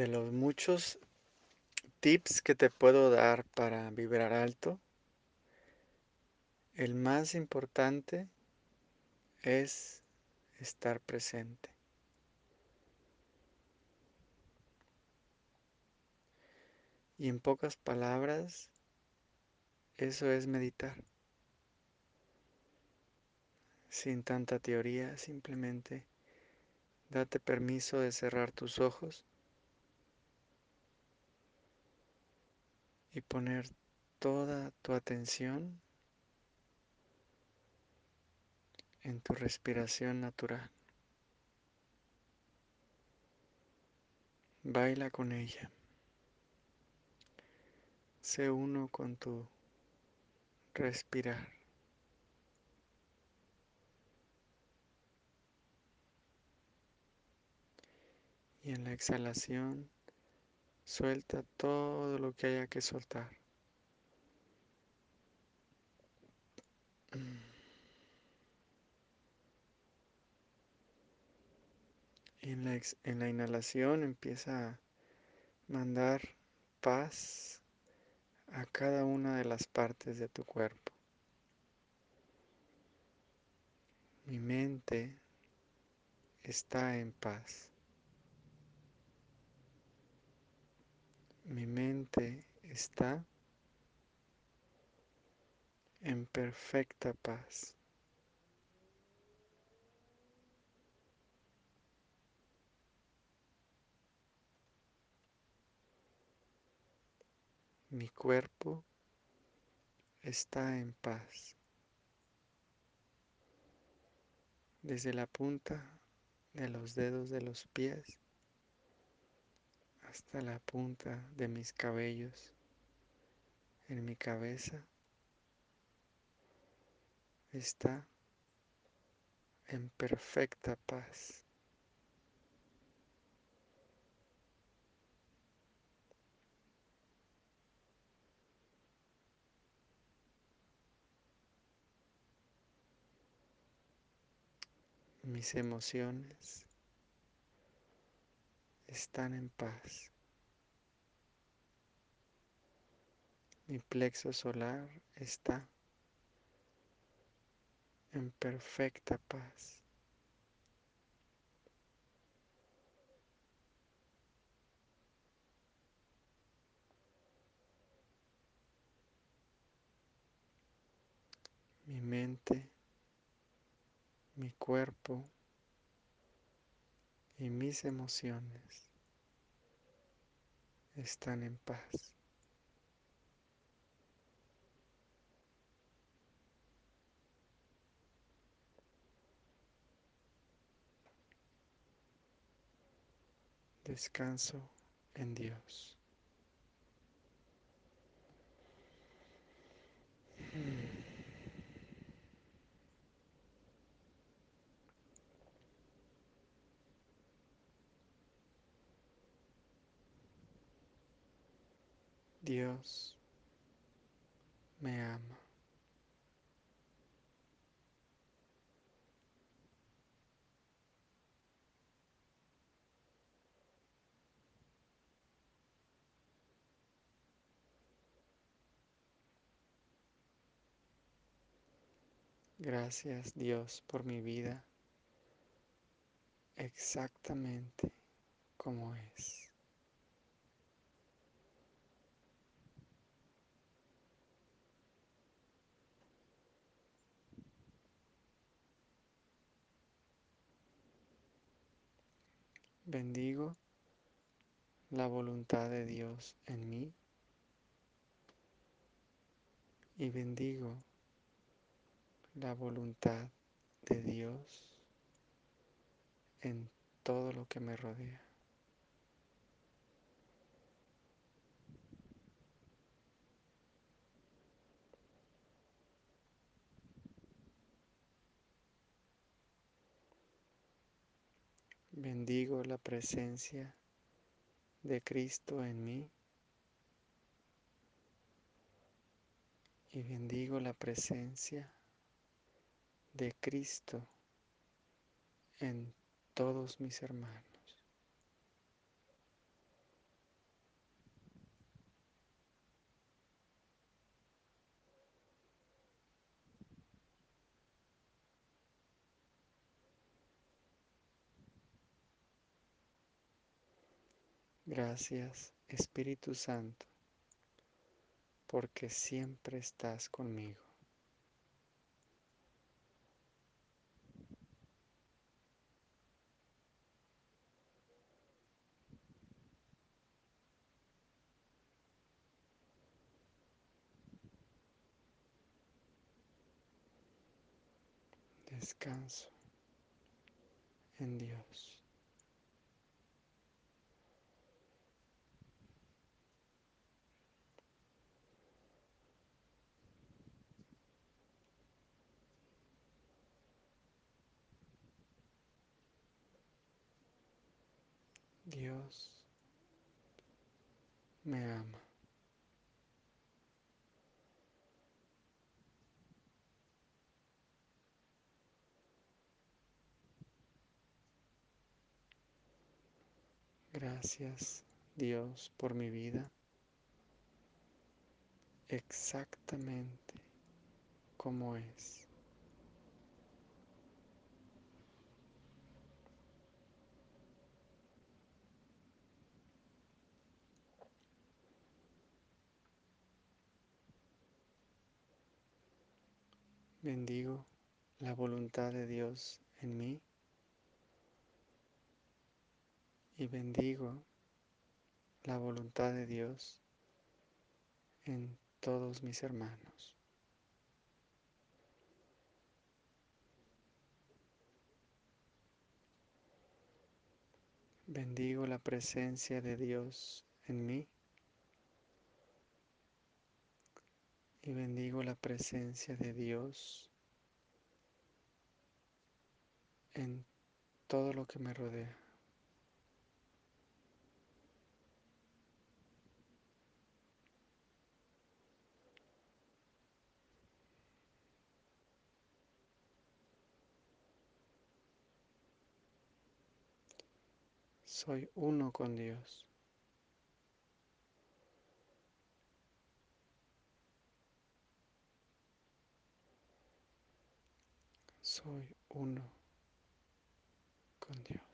de los muchos tips que te puedo dar para vibrar alto, el más importante es estar presente. Y en pocas palabras, eso es meditar. Sin tanta teoría, simplemente date permiso de cerrar tus ojos y poner toda tu atención en tu respiración natural. Baila con ella. Sé uno con tu respirar. Y en la exhalación, suelta todo lo que haya que soltar. Y en la, en la inhalación empieza a mandar paz a cada una de las partes de tu cuerpo. Mi mente está en paz. Mi mente está en perfecta paz. Mi cuerpo está en paz. Desde la punta de los dedos de los pies hasta la punta de mis cabellos en mi cabeza está en perfecta paz. Mis emociones están en paz. Mi plexo solar está en perfecta paz. Mi mente mi cuerpo y mis emociones están en paz. Descanso en Dios. Dios me ama. Gracias Dios por mi vida exactamente como es. Bendigo la voluntad de Dios en mí y bendigo la voluntad de Dios en todo lo que me rodea. Bendigo la presencia de Cristo en mí y bendigo la presencia de Cristo en todos mis hermanos. Gracias Espíritu Santo, porque siempre estás conmigo. Descanso en Dios. Dios me ama. Gracias Dios por mi vida exactamente como es. Bendigo la voluntad de Dios en mí y bendigo la voluntad de Dios en todos mis hermanos. Bendigo la presencia de Dios en mí y bendigo la presencia de Dios en todo lo que me rodea. Soy uno con Dios. Soy uno con Dios.